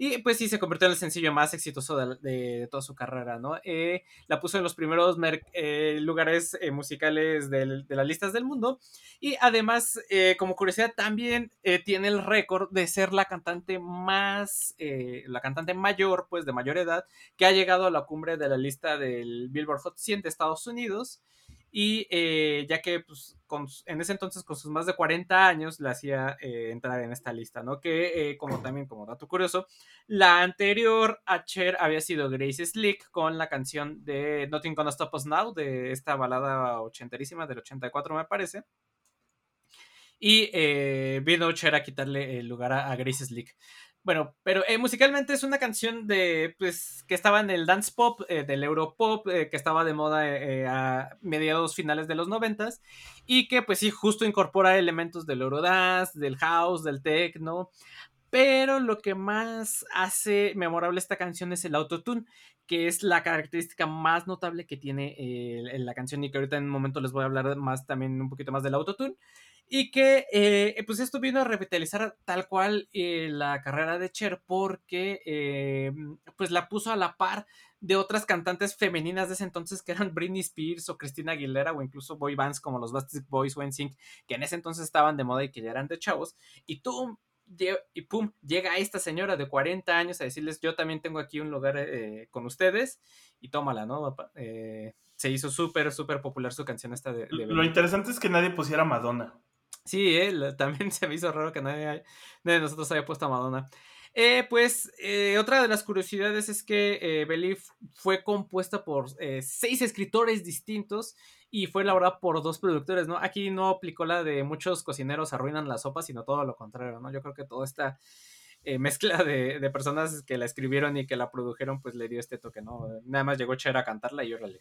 Y pues sí, se convirtió en el sencillo más exitoso de, de- de toda su carrera, ¿no? Eh, la puso en los primeros mer- eh, lugares eh, musicales del- de las listas del mundo. Y además, eh, como curiosidad, también eh, tiene el récord de ser la cantante más, eh, la cantante mayor, pues de mayor edad, que ha llegado a la cumbre de la lista del Billboard Hot 100 de Estados Unidos. Y eh, ya que pues, en ese entonces con sus más de 40 años le hacía eh, entrar en esta lista, ¿no? Que eh, como también como dato curioso, la anterior a Cher había sido Grace Slick con la canción de Nothing Gonna Stop Us Now, de esta balada ochenterísima del 84 me parece. Y eh, vino Cher a quitarle el lugar a, a Grace Slick. Bueno, pero eh, musicalmente es una canción de, pues, que estaba en el dance pop, eh, del europop, eh, que estaba de moda eh, a mediados finales de los noventas, y que, pues sí, justo incorpora elementos del eurodance, del house, del techno, pero lo que más hace memorable esta canción es el autotune, que es la característica más notable que tiene eh, la canción y que ahorita en un momento les voy a hablar más también un poquito más del autotune. Y que eh, pues esto vino a revitalizar tal cual eh, la carrera de Cher porque eh, pues la puso a la par de otras cantantes femeninas de ese entonces que eran Britney Spears o Christina Aguilera o incluso boy bands como los Backstreet Boys o NSYNC que en ese entonces estaban de moda y que ya eran de chavos y tú y pum, llega esta señora de 40 años a decirles, yo también tengo aquí un lugar eh, con ustedes, y tómala, ¿no? Eh, se hizo súper, súper popular su canción esta de... de Lo interesante es que nadie pusiera Madonna. Sí, eh, la- también se me hizo raro que nadie, nadie de nosotros haya puesto a Madonna. Eh, pues eh, otra de las curiosidades es que eh, fue compuesta por eh, seis escritores distintos y fue elaborada por dos productores, ¿no? Aquí no aplicó la de muchos cocineros arruinan la sopa, sino todo lo contrario, ¿no? Yo creo que toda esta eh, mezcla de, de personas que la escribieron y que la produjeron, pues le dio este toque, ¿no? Nada más llegó Cher a cantarla y órale.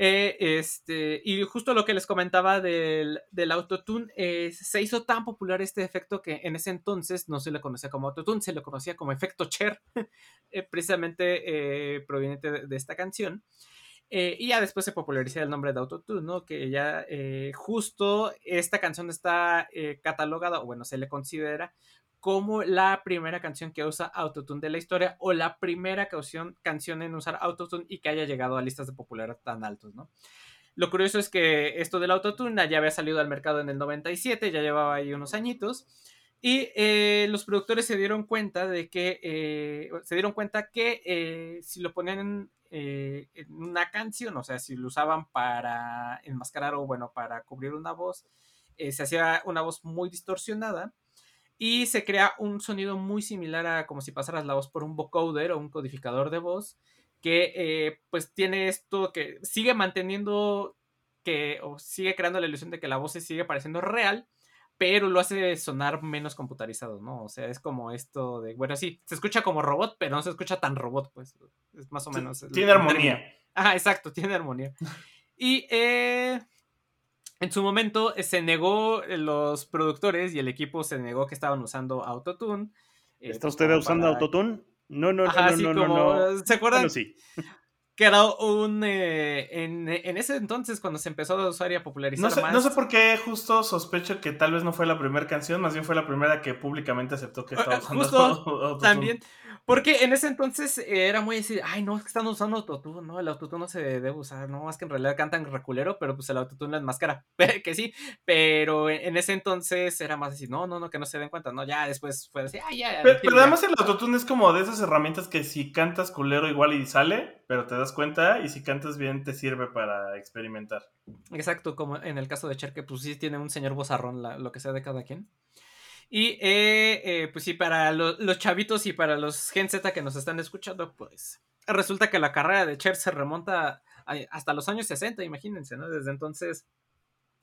Eh, este, y justo lo que les comentaba del, del autotune, eh, se hizo tan popular este efecto que en ese entonces no se le conocía como autotune, se le conocía como efecto Cher, eh, precisamente proveniente de, esta canción. Y ya después se popularizó el nombre de Autotune, ¿no? Que ya justo esta canción está catalogada, o bueno, se le considera como la primera canción que usa Autotune de la historia o la primera canción, canción en usar Autotune y que haya llegado a listas de popularidad tan altos, ¿no? Lo curioso es que esto del Autotune ya había salido al mercado en el 97, ya llevaba ahí unos añitos. Y eh, los productores se dieron cuenta de que eh, se dieron cuenta que eh, si lo ponían en, eh, en una canción, o sea, si lo usaban para enmascarar o bueno, para cubrir una voz, eh, se hacía una voz muy distorsionada y se crea un sonido muy similar a como si pasaras la voz por un vocoder o un codificador de voz que eh, pues tiene esto que sigue manteniendo que o sigue creando la ilusión de que la voz se sigue pareciendo real pero lo hace sonar menos computarizado, ¿no? O sea, es como esto de, bueno, sí, se escucha como robot, pero no se escucha tan robot, pues, es más o menos. Tiene armonía. Ah, exacto, tiene armonía. Y eh, en su momento eh, se negó, eh, los productores y el equipo se negó que estaban usando Autotune. eh, ¿Está pues, usted usando para- autotune? No, no, no, Ajá, no, no, no, como, no. ¿Se acuerdan? Bueno, sí. Que era un... eh, en, en ese entonces, cuando se empezó a usar y a popularizar No sé, más... no sé por qué justo sospecho que tal vez no fue la primera canción, más bien fue la primera que públicamente aceptó que estaba usando justo, autotune. También, porque en ese entonces eh, era muy decir, ay, no, es que están usando autotune, no, el autotune no se debe usar, no, es que en realidad cantan reculero, pero pues el autotune es máscara, que sí, pero en en ese entonces era más decir, no, no, no, que no se den cuenta, no, ya después fue decir, ay, ya. Pero, ya, pero ya". además el autotune es como de esas herramientas que si cantas culero igual y sale, pero te das cuenta y si cantas bien te sirve para experimentar. Exacto, como en el caso de Cher, que pues sí tiene un señor bozarrón, la- lo que sea de cada quien. Y eh, eh, pues sí, para lo- los chavitos y para los Gen Z que nos están escuchando, pues resulta que la carrera de Cher se remonta a- hasta los años 60, imagínense, ¿no? Desde entonces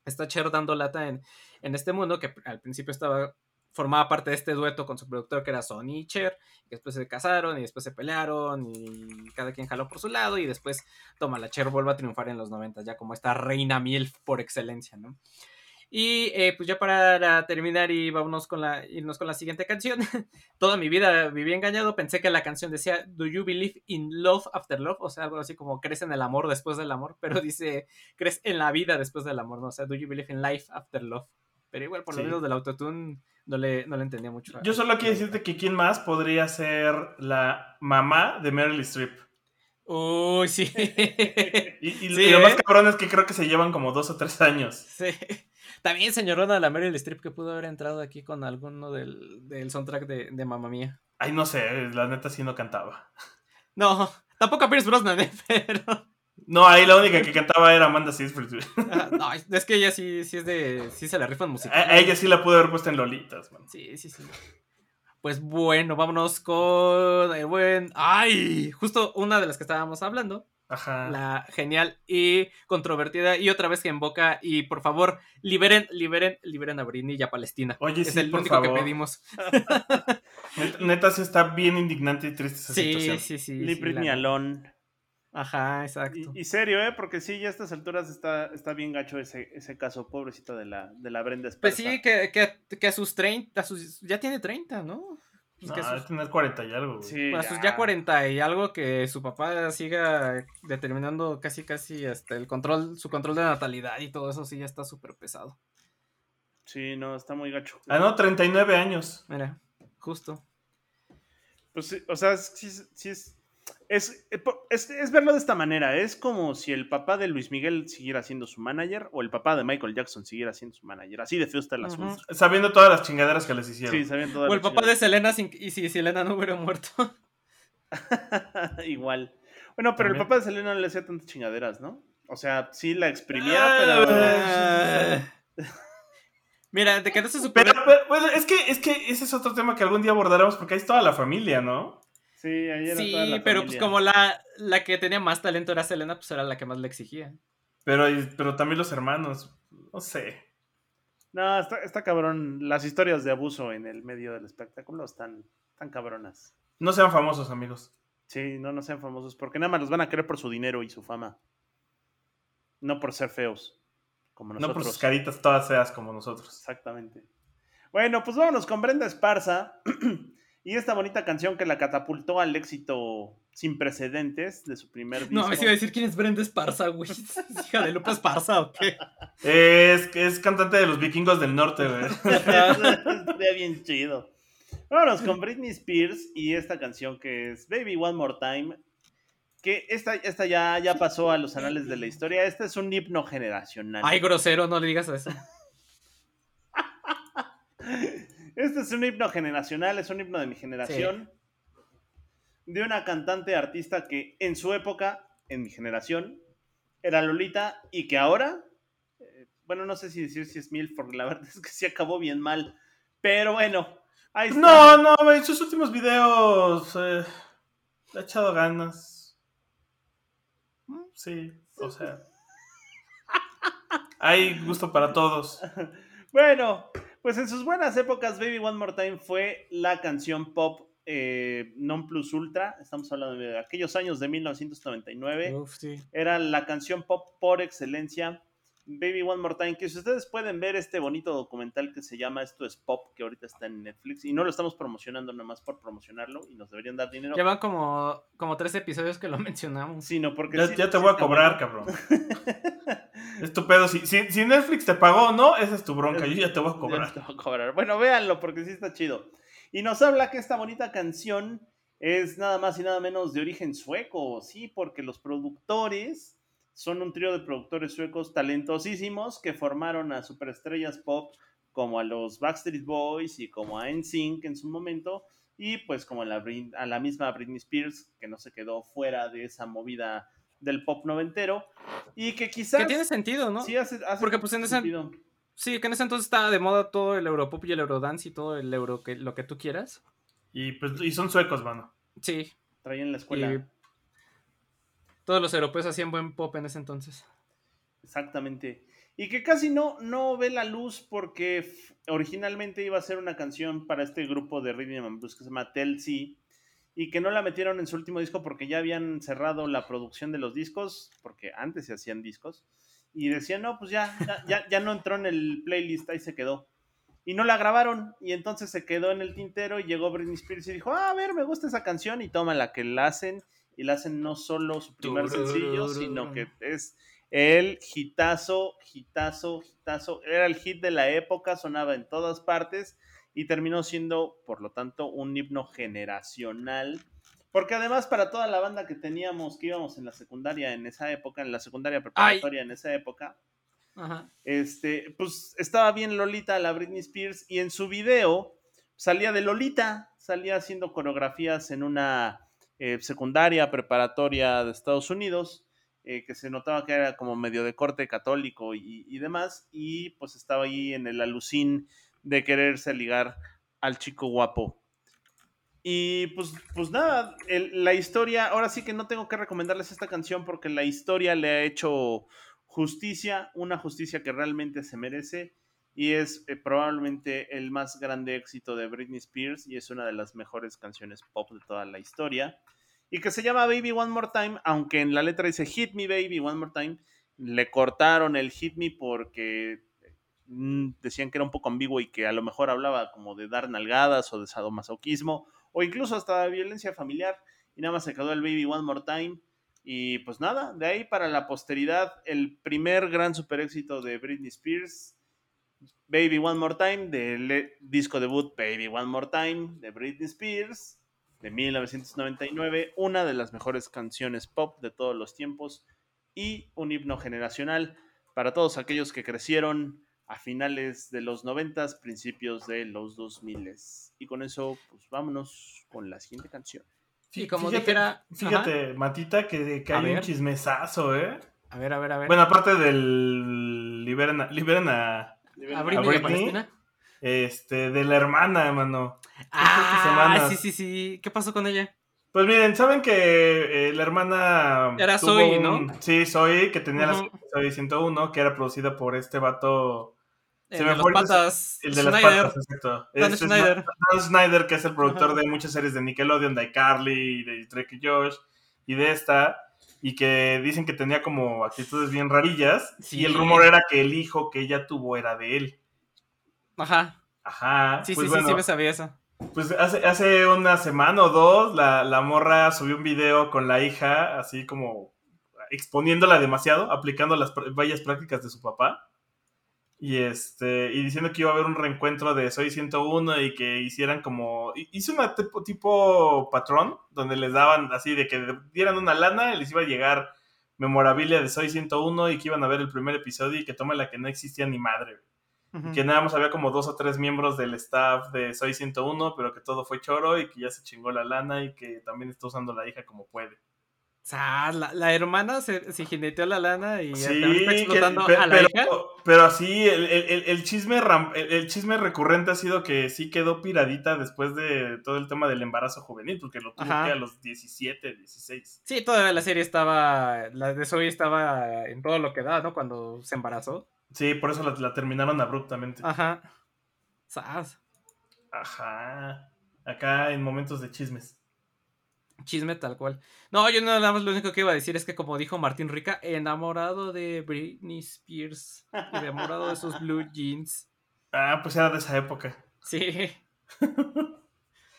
está Cher dando lata en, en este mundo que al principio estaba formaba parte de este dueto con su productor que era Sony y Cher, y después se casaron y después se pelearon y cada quien jaló por su lado y después toma, la Cher vuelve a triunfar en los 90 ya como esta reina MILF por excelencia, ¿no? Y eh, pues ya para terminar y vámonos con la, irnos con la siguiente canción. Toda mi vida viví engañado, pensé que la canción decía Do you believe in love after love? O sea, algo así como crees en el amor después del amor, pero dice crees en la vida después del amor, ¿no? O sea, Do you believe in life after love? Pero igual por lo Sí. menos del autotune no le, no le entendía mucho. Yo solo quiero decirte que quién más podría ser la mamá de Meryl Streep. Uy, sí. Y, y- Sí, y lo más ¿eh? cabrón es que creo que se llevan como dos o tres años. Sí. También señorona la Meryl Streep que pudo haber entrado aquí con alguno del, del soundtrack de, de Mamma Mía. Ay, no sé, la neta sí no cantaba. No, tampoco a Pierce Brosnan, ¿eh? pero... No, ahí la única que cantaba era Amanda Seyfried. Ah, no, es que ella sí, sí es de... Sí se la rifan A, musical. a ella sí la pude haber puesto en Lolitas, man. Sí, sí, sí. Pues bueno, vámonos con el buen... ¡Ay! Justo una de las que estábamos hablando. Ajá. La genial y controvertida y otra vez que invoca y por favor, liberen, liberen, liberen a Britney y a Palestina. Oye, es sí, el por único favor. que pedimos. Neta, neta sí está bien indignante y triste esa Sí, situación. sí, sí. Leave sí, Britney la- alone. Ajá, exacto. Y, y serio, ¿eh? Porque sí, ya a estas alturas está, está bien gacho ese, ese caso, pobrecito de la, de la Brenda Pues Esparza. sí, que, que, que a sus 30, a sus, ya tiene 30, ¿no? Pues No, que sus, tener 40 y algo. Sí, a sus ya 40 y algo que su papá siga determinando casi casi hasta el control, su control de natalidad y todo eso sí ya está súper pesado. Sí, no, está muy gacho. Ah, no, 39 años. Mira, justo. Pues sí, o sea, sí, sí es, es, es, es verlo de esta manera. Es como si el papá de Luis Miguel siguiera siendo su manager o el papá de Michael Jackson siguiera siendo su manager. Así de feo está el asunto. Sabiendo todas las chingaderas que les hicieron. Sí, sabían todas O el las papá de Selena sin- y si Selena no hubiera muerto. Igual. Bueno, pero el papá de Selena no le hacía tantas chingaderas, ¿no? O sea, sí la exprimía, Ah, pero... Mira, de que no se supone... Pero, pero, bueno, es que, es que ese es otro tema que algún día abordaremos porque ahí es toda la familia, ¿no? Sí, ahí era toda Sí, la pero pues como la, la que tenía más talento era Selena, pues era la que más le exigía. Pero, pero también los hermanos, no sé. No, está, está cabrón. Las historias de abuso en el medio del espectáculo están tan cabronas. No sean famosos, amigos. Sí, no, no sean famosos, porque nada más los van a querer por su dinero y su fama. No por ser feos, como No nosotros. por sus caritas todas feas como nosotros. Exactamente. Bueno, pues vámonos con Brenda Esparza y esta bonita canción que la catapultó al éxito sin precedentes de su primer disco. No, me iba a decir quién es Brenda Esparza, güey. ¿Es hija de Lupe Esparza o qué? Es, es cantante de los vikingos del norte, güey. Estaría bien chido. Vámonos con Britney Spears y esta canción que es Baby One More Time. Que esta, esta ya, ya pasó a los anales de la historia. Este es un himno generacional. Ay, grosero, no le digas eso. Este es un himno generacional, es un himno de mi generación. De una cantante artista que en su época, en mi generación, era Lolita y que ahora, eh, bueno, no sé si decir si es mil, porque la verdad es que sí acabó bien mal. Pero bueno, ahí está. No, no, güey, sus últimos videos eh, le ha echado ganas. Mm, Sí, o sea. Hay gusto para todos. Bueno, pues en sus buenas épocas, Baby One More Time fue la canción pop eh, non plus ultra. Estamos hablando de aquellos años de 1999. Uf, sí. Era la canción pop por excelencia. Baby One More Time, que si ustedes pueden ver este bonito documental que se llama Esto es Pop, que ahorita está en Netflix, y no lo estamos promocionando nada más por promocionarlo, y nos deberían dar dinero. Llevan como, como tres episodios que lo mencionamos. Sino porque Ya, sí- ya te sí voy a cobrar, bueno. cabrón. Es tu pedo. Si, si, si Netflix te pagó o no, esa es tu bronca. Yo ya te voy a Ya cobrar. te voy a cobrar. Bueno, véanlo porque sí está chido. Y nos habla que esta bonita canción es nada más y nada menos de origen sueco, sí, porque los productores son un trío de productores suecos talentosísimos que formaron a superestrellas pop como a los Backstreet Boys y como a NSYNC en su momento y pues como a la, Brin- a la misma Britney Spears que no se quedó fuera de esa movida del pop noventero y que quizás Que tiene sentido, ¿no? sí hace, hace Porque, pues, en ese- sentido. Sí, que en ese entonces estaba de moda todo el Europop y el Eurodance y todo el euro que lo que tú quieras. Y, pues, y son suecos, mano. Sí. traían la escuela. Y todos los europeos hacían buen pop en ese entonces. Exactamente. Y que casi no, no ve la luz porque originalmente iba a ser una canción para este grupo de Rhythm and Blues que se llama Tell C y que no la metieron en su último disco porque ya habían cerrado la producción de los discos, porque antes se hacían discos, y decían, no, pues ya, ya, ya, ya no entró en el playlist, ahí se quedó. Y no la grabaron, y entonces se quedó en el tintero y llegó Britney Spears y dijo, ah, a ver, me gusta esa canción, y toma la que la hacen, y la hacen no solo su primer sencillo, sino que es el hitazo, hitazo, hitazo. Era el hit de la época, sonaba en todas partes y terminó siendo, por lo tanto, un himno generacional. Porque además para toda la banda que teníamos, que íbamos en la secundaria en esa época, en la secundaria preparatoria en esa época, Ajá. este, pues estaba bien Lolita, la Britney Spears, y en su video salía de Lolita, salía haciendo coreografías en una eh, secundaria preparatoria de Estados Unidos, eh, que se notaba que era como medio de corte católico y, demás, y pues estaba ahí en el alucín de quererse ligar al chico guapo. Y pues, pues nada, la historia, ahora sí que no tengo que recomendarles esta canción porque la historia le ha hecho justicia, una justicia que realmente se merece y es eh, probablemente el más grande éxito de Britney Spears y es una de las mejores canciones pop de toda la historia y que se llama Baby One More Time, aunque en la letra dice Hit Me Baby One More Time, le cortaron el Hit Me porque mm, decían que era un poco ambiguo y que a lo mejor hablaba como de dar nalgadas o de sadomasoquismo o incluso hasta de violencia familiar y nada más se quedó el Baby One More Time y pues nada, de ahí para la posteridad, el primer gran super éxito de Britney Spears, Baby One More Time, del eh, disco debut Baby One More Time de Britney Spears, de 1999, una de las mejores canciones pop de todos los tiempos y un himno generacional para todos aquellos que crecieron a finales de los 90, principios de los 2000. Y con eso, pues vámonos con la siguiente canción. Y como fíjate, dijera- Fíjate, Matita, que, hay un chismesazo, ¿eh? A ver, a ver, a ver. Bueno, aparte del. Liberan a, liberan a. ¿A Britney. Este, de la hermana, mano. Ah, sí, sí, sí. ¿Qué pasó con ella? Pues miren, saben que eh, la hermana. Era Zoe, un- ¿no? Sí, Zoe, que tenía Ujú. la Zoe 101, que era producida por este vato. El Se de me los fue ahorita patas. El de las Schneider. patas, exacto. Dan Este es Schneider. Dan Snyder, que es el productor de muchas series de Nickelodeon, de iCarly, de Drake y Josh, y de esta, y que dicen que tenía como actitudes bien rarillas, Sí. y el rumor era que el hijo que ella tuvo era de él. Ajá. Ajá. Sí, pues sí, bueno, sí, sí, me sabía eso. Pues hace, hace una semana o dos, la, la morra subió un video con la hija, así como exponiéndola demasiado, aplicando las bellas prácticas de su papá. Y este, y diciendo que iba a haber un reencuentro de Soy 101 y que hicieran como. hi- Hizo una tipo, tipo patrón, donde les daban así de que dieran una lana y les iba a llegar memorabilia de Soy 101 y que iban a ver el primer episodio y que tome la que no existía ni madre que nada más había como dos o tres miembros del staff de Soy 101, pero que todo fue choro y que ya se chingó la lana y que también está usando la hija como puede. O sea, la, la hermana se, se jineteó la lana y Sí, está explotando a la pero, hija. pero así, el, el- el- chisme ram- el, el chisme recurrente ha sido que sí quedó piradita después de todo el tema del embarazo juvenil, porque lo tuvo que a los 17, 16. Sí, toda la serie estaba. La de Zoe estaba en todo lo que da, ¿no? Cuando se embarazó. Sí, por eso la, la terminaron abruptamente. Ajá. Sas. Ajá. acá en momentos de chismes. Chisme tal cual. No, yo nada más lo único que iba a decir es que como dijo Martín Rica, enamorado de Britney Spears, enamorado de sus blue jeans. Ah, pues era de esa época. Sí.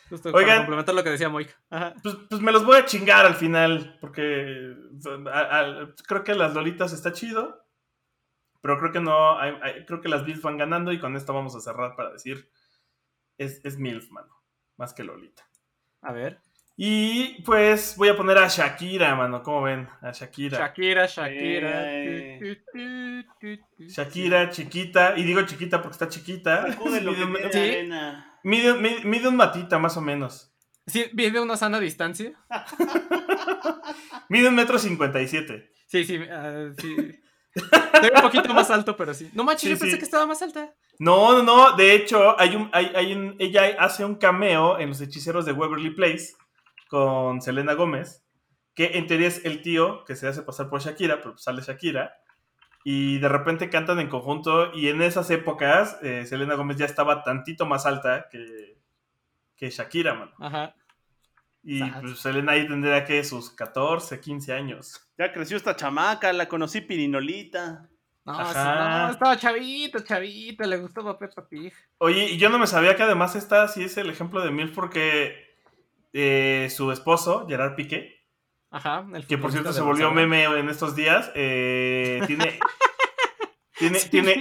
Justo Oigan. para complementar lo que decía Moik. Ajá. Pues, pues me los voy a chingar al final, porque a- a- creo que las Lolitas está chido, pero creo que no, hay- hay- creo que las Bills van ganando y con esto vamos a cerrar para decir, es, es MILF, mano, más que Lolita. A ver. Y pues voy a poner a Shakira, mano, ¿cómo ven? A Shakira. Shakira, Shakira. Eh. Shakira, chiquita, y digo chiquita porque está chiquita. Mide, tiene Sí. arena. mide- mide- mide un matita, más o menos. Sí, a una sana distancia. Mide un metro cincuenta y siete. Sí, sí, ah, sí. Estoy un poquito más alto, pero sí. No manches, Sí, yo pensé sí. que estaba más alta. No, no, no. De hecho, hay un, hay, hay un, ella hace un cameo en Los Hechiceros de Waverly Place con Selena Gómez, que en teoría es el tío que se hace pasar por Shakira, pero pues sale Shakira. Y de repente cantan en conjunto. Y en esas épocas, eh, Selena Gómez ya estaba tantito más alta que, que Shakira, mano. Ajá. Y pues Selena ahí tendría que sus 14, 15 años. Ya creció esta chamaca, la conocí pirinolita. No, no, estaba chavito, chavito, le gustaba Peppa Pig. Oye, y yo no me sabía que además esta sí es el ejemplo de Milf porque eh, su esposo, Gerard Piqué, Ajá. El que por cierto se volvió meme en estos días, eh, tiene, tiene, Sí. tiene,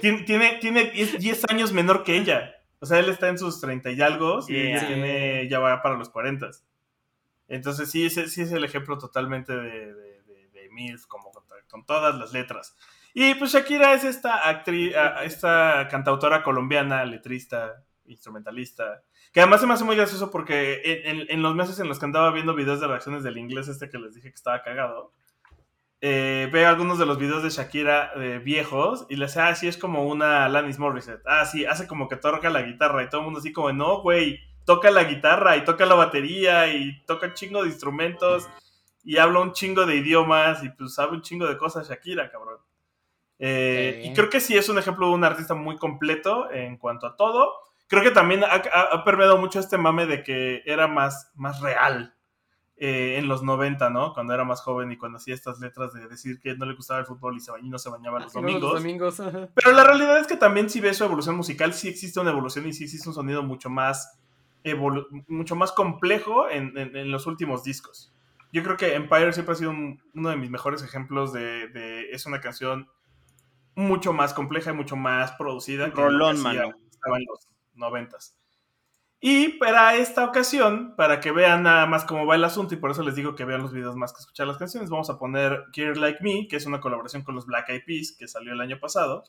tiene, tiene, tiene 10 10 años menor que ella. O sea, él está en sus 30 y algo y Yeah. ella tiene, ya va para los 40. Entonces sí, ese, sí es el ejemplo totalmente de, de, de- de MILF, como con, con todas las letras. Y pues Shakira es esta actriz, esta cantautora colombiana, letrista, instrumentalista, que además se me hace muy gracioso porque en, en- en los meses en los que andaba viendo videos de reacciones del inglés este que les dije que estaba cagado, eh, veo algunos de los videos de Shakira eh, viejos y le hace, ah, sí, es como una Alanis Morissette. Ah, sí, hace como que toca la guitarra y todo el mundo así como, no, güey, toca la guitarra y toca la batería y toca un chingo de instrumentos y habla un chingo de idiomas y pues sabe un chingo de cosas Shakira, cabrón. Eh, Sí. Y creo que sí es un ejemplo de un artista muy completo en cuanto a todo. Creo que también ha, ha- ha permeado mucho este mame de que era más, más real eh, en los 90, ¿no? Cuando era más joven y cuando hacía estas letras de decir que no le gustaba el fútbol y, se ba- y no se bañaba los no, domingos. Los domingos, ajá. Pero la realidad es que también si ves su evolución musical, sí existe una evolución y sí existe un sonido mucho más, mucho más complejo en, en- en los últimos discos. Yo creo que Empire siempre ha sido un- uno de mis mejores ejemplos de, de- Es una canción mucho más compleja y mucho más producida. que que Rolón, hacía mano. cuando Estaba en los noventas. Y para esta ocasión, para que vean nada más cómo va el asunto, y por eso les digo que vean los videos más que escuchar las canciones, vamos a poner Care Like Me, que es una colaboración con los Black Eyed Peas, que salió el año pasado,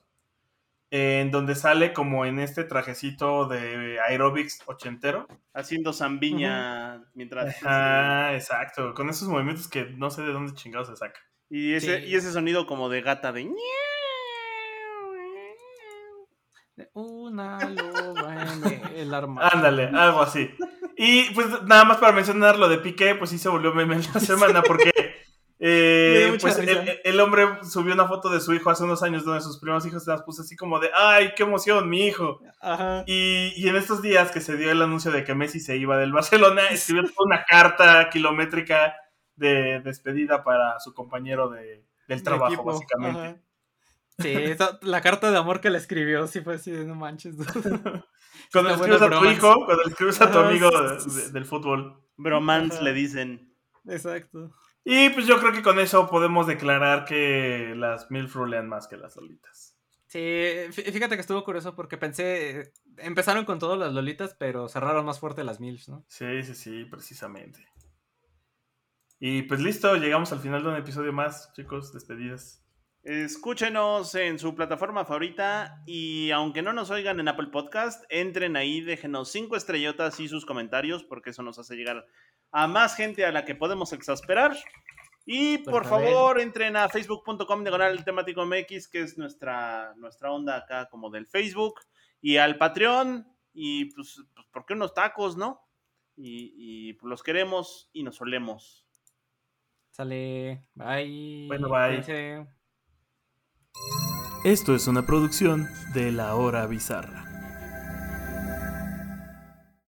en donde sale como en este trajecito de aerobics ochentero. Haciendo zambiña mientras. Ajá, exacto, con esos movimientos que no sé de dónde chingados se saca. Y ese, Sí. y ese sonido como de gata de. Una loba el armario. Ándale, algo así. Y pues nada más para mencionar lo de Piqué, pues sí se volvió meme en la semana porque eh, pues el, el hombre subió una foto de su hijo hace unos años donde sus primeros hijos se las puso así como de, ay, qué emoción, mi hijo. Ajá. Y, y en estos días que se dio el anuncio de que Messi se iba del Barcelona, escribió una carta kilométrica de despedida para su compañero de, del De trabajo, básicamente. ajá. Sí, esa- la carta de amor que le escribió, sí fue así de no manches. dude". Cuando escribes bueno a tu hijo, cuando le escribes a tu amigo de- del fútbol. Bromance Ajá. le dicen. Exacto. Y pues yo creo que con eso podemos declarar que las mil rulean más que las lolitas. Sí, fí- fíjate que estuvo curioso porque pensé, empezaron con todas las lolitas, pero cerraron más fuerte las milfs, ¿no? Sí, sí, sí, precisamente. Y pues listo, llegamos al final de un episodio más, chicos, despedidas. Escúchenos en su plataforma favorita y aunque no nos oigan en Apple Podcast, entren ahí, déjenos cinco estrellotas y sus comentarios porque eso nos hace llegar a más gente a la que podemos exasperar. Y por, Por favor. entren a facebook.com diagonal temático MX, que es nuestra, nuestra onda acá como del Facebook, y al Patreon, y pues, pues ¿por qué unos tacos, no? Y, y, pues, los queremos y nos solemos. Sale, bye. Bueno, bye. Cuídense. Esto es una producción de La Hora Bizarra.